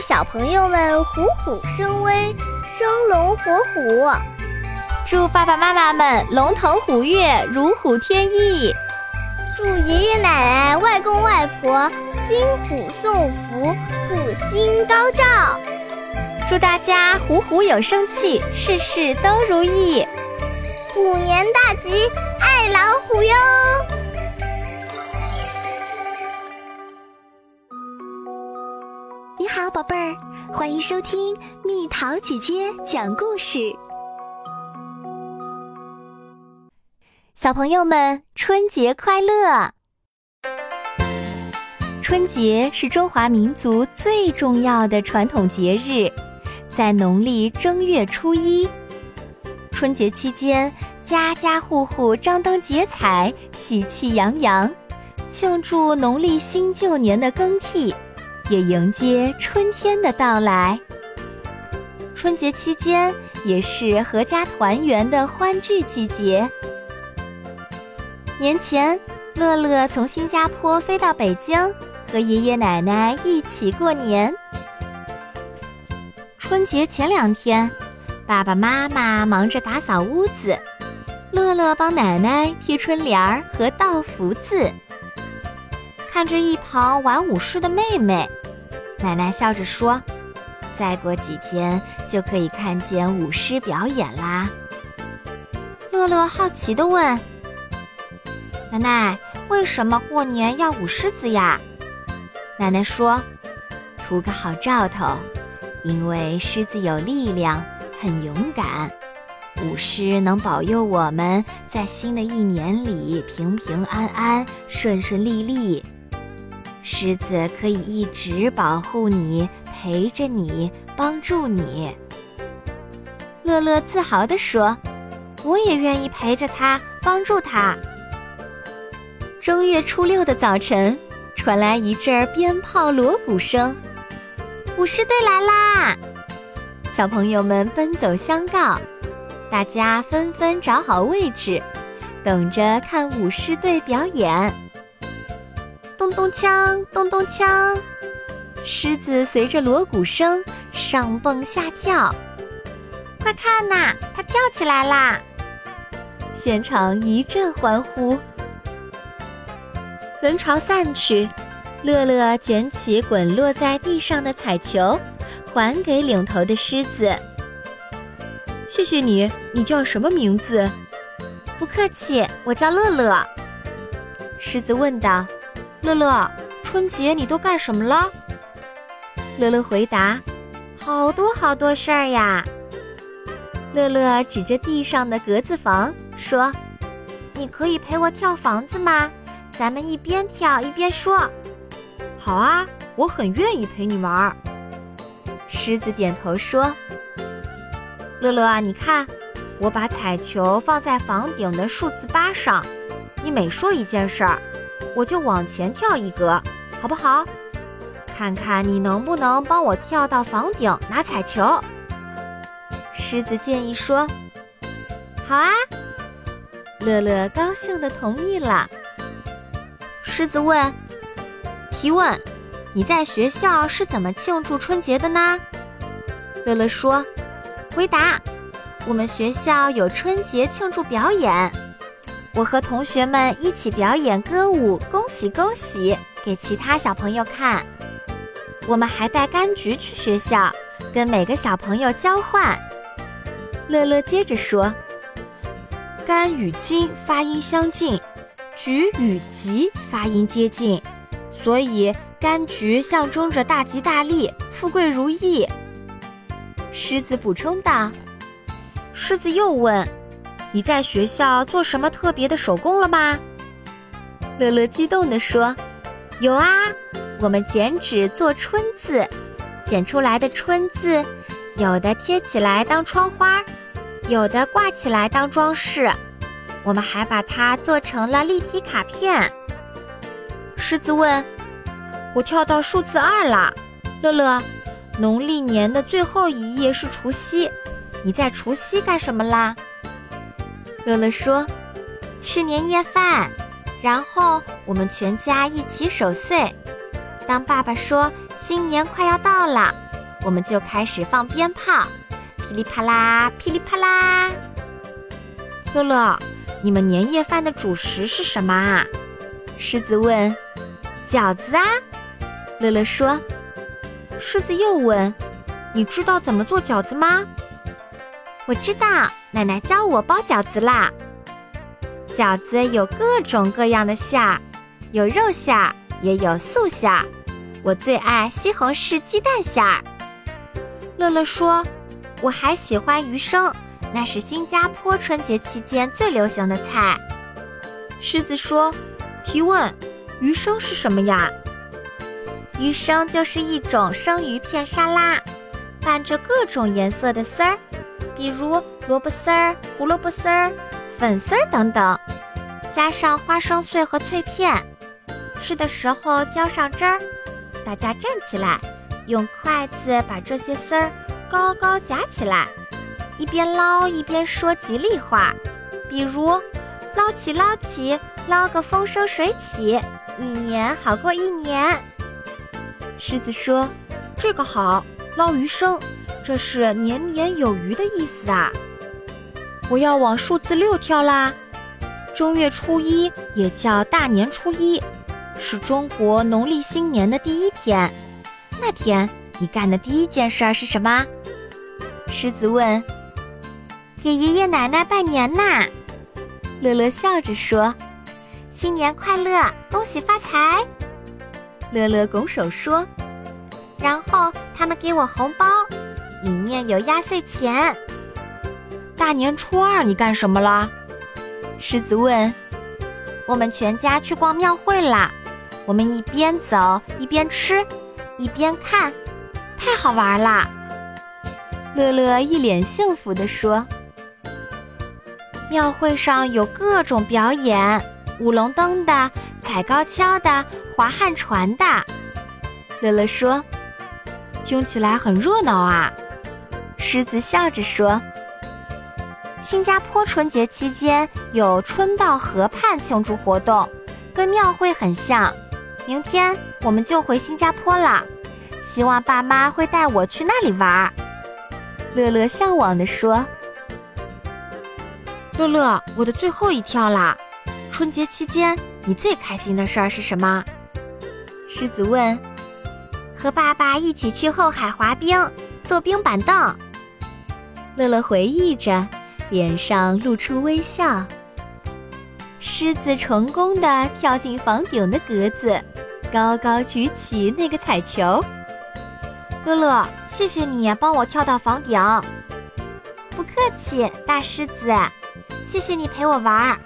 小朋友们虎虎生威，生龙活虎。祝爸爸妈妈们龙腾虎跃，如虎添翼。祝爷爷奶奶、外公外婆金虎送福，虎星高照。祝大家虎虎有生气，事事都如意。虎年大吉，爱老虎哟！你好，宝贝儿，欢迎收听蜜桃姐姐讲故事。小朋友们，春节快乐！春节是中华民族最重要的传统节日，在农历正月初一。春节期间，家家户户张灯结彩，喜气洋洋，庆祝农历新旧年的更替。也迎接春天的到来。春节期间也是阖家团圆的欢聚季节。年前，乐乐从新加坡飞到北京，和爷爷奶奶一起过年。春节前两天，爸爸妈妈忙着打扫屋子，乐乐帮奶奶贴春联儿和道福字。看着一旁玩舞狮的妹妹。奶奶笑着说：“再过几天就可以看见舞狮表演啦。”乐乐好奇地问：“奶奶，为什么过年要舞狮子呀？”奶奶说：“图个好兆头，因为狮子有力量，很勇敢，舞狮能保佑我们在新的一年里平平安安、顺顺利利。”狮子可以一直保护你，陪着你，帮助你。乐乐自豪地说：“我也愿意陪着他，帮助他。”正月初六的早晨，传来一阵鞭炮锣鼓声，舞狮队来啦！小朋友们奔走相告，大家纷纷找好位置，等着看舞狮队表演。咚咚锵，咚咚锵，狮子随着锣鼓声上蹦下跳。快看呐，它跳起来啦！现场一阵欢呼。人潮散去，乐乐捡起滚落在地上的彩球，还给领头的狮子。谢谢你，你叫什么名字？不客气，我叫乐乐。狮子问道。乐乐，春节你都干什么了？乐乐回答：“好多好多事儿呀。”乐乐指着地上的格子房说：“你可以陪我跳房子吗？咱们一边跳一边说。”“好啊，我很愿意陪你玩。”狮子点头说：“乐乐啊，你看，我把彩球放在房顶的数字八上，你每说一件事儿。”我就往前跳一格，好不好？看看你能不能帮我跳到房顶拿彩球。狮子建议说：“好啊。”乐乐高兴地同意了。狮子问：“提问，你在学校是怎么庆祝春节的呢？”乐乐说：“回答，我们学校有春节庆祝表演。”我和同学们一起表演歌舞，恭喜恭喜，给其他小朋友看。我们还带柑橘去学校，跟每个小朋友交换。乐乐接着说：“柑与金发音相近，橘与吉发音接近，所以柑橘象征着大吉大利、富贵如意。”狮子补充道。狮子又问。你在学校做什么特别的手工了吗？乐乐激动地说：“有啊，我们剪纸做春字，剪出来的春字，有的贴起来当窗花，有的挂起来当装饰，我们还把它做成了立体卡片。”狮子问：“我跳到数字二了，乐乐，农历年的最后一夜是除夕，你在除夕干什么啦？”乐乐说：“吃年夜饭，然后我们全家一起守岁。当爸爸说新年快要到了，我们就开始放鞭炮，噼里啪啦，噼里啪啦。乐乐，你们年夜饭的主食是什么啊？狮子问。饺子啊，乐乐说。狮子又问：“你知道怎么做饺子吗？”我知道，奶奶教我包饺子啦。饺子有各种各样的馅儿，有肉馅儿，也有素馅儿。我最爱西红柿鸡蛋馅儿。乐乐说：“我还喜欢鱼生，那是新加坡春节期间最流行的菜。”狮子说：“提问，鱼生是什么呀？”鱼生就是一种生鱼片沙拉，拌着各种颜色的丝儿，比如萝卜丝儿、胡萝卜丝儿、粉丝儿等等，加上花生碎和脆片。吃的时候浇上汁儿，大家站起来，用筷子把这些丝儿高高夹起来，一边捞一边说吉利话，比如“捞起捞起，捞个风生水起，一年好过一年。”狮子说：“这个好，捞鱼生，这是年年有余的意思啊！我要往数字六跳啦。正月初一也叫大年初一，是中国农历新年的第一天。那天你干的第一件事儿是什么？”狮子问。“给爷爷奶奶拜年呐。”乐乐笑着说：“新年快乐，恭喜发财。”乐乐拱手说：“然后他们给我红包，里面有压岁钱。”大年初二你干什么了？狮子问。“我们全家去逛庙会啦。我们一边走一边吃，一边看，太好玩啦！”乐乐一脸幸福地说。“庙会上有各种表演，舞龙灯的，踩高跷的。”划旱船的，乐乐说：“听起来很热闹啊。”狮子笑着说：“新加坡春节期间有春到河畔庆祝活动，跟庙会很像。明天我们就回新加坡了，希望爸妈会带我去那里玩。”乐乐向往地说：“乐乐，我的最后一跳啦！春节期间你最开心的事儿是什么？”狮子问：“和爸爸一起去后海滑冰，坐冰板凳。”乐乐回忆着，脸上露出微笑。狮子成功的跳进房顶的格子，高高举起那个彩球。乐乐，谢谢你帮我跳到房顶。不客气，大狮子，谢谢你陪我玩儿。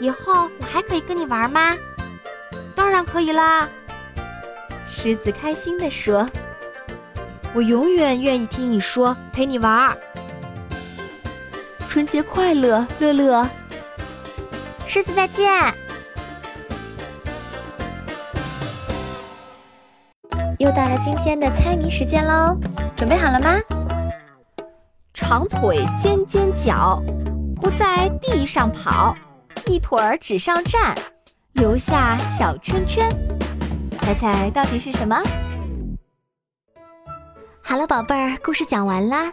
以后我还可以跟你玩吗？当然可以啦。狮子开心地说：“我永远愿意听你说，陪你玩儿。春节快乐，乐乐。狮子再见。”又到了今天的猜谜时间喽，准备好了吗？长腿尖尖脚，不在地上跑，一腿儿纸上站，留下小圈圈。猜猜到底是什么？好了，宝贝儿，故事讲完啦。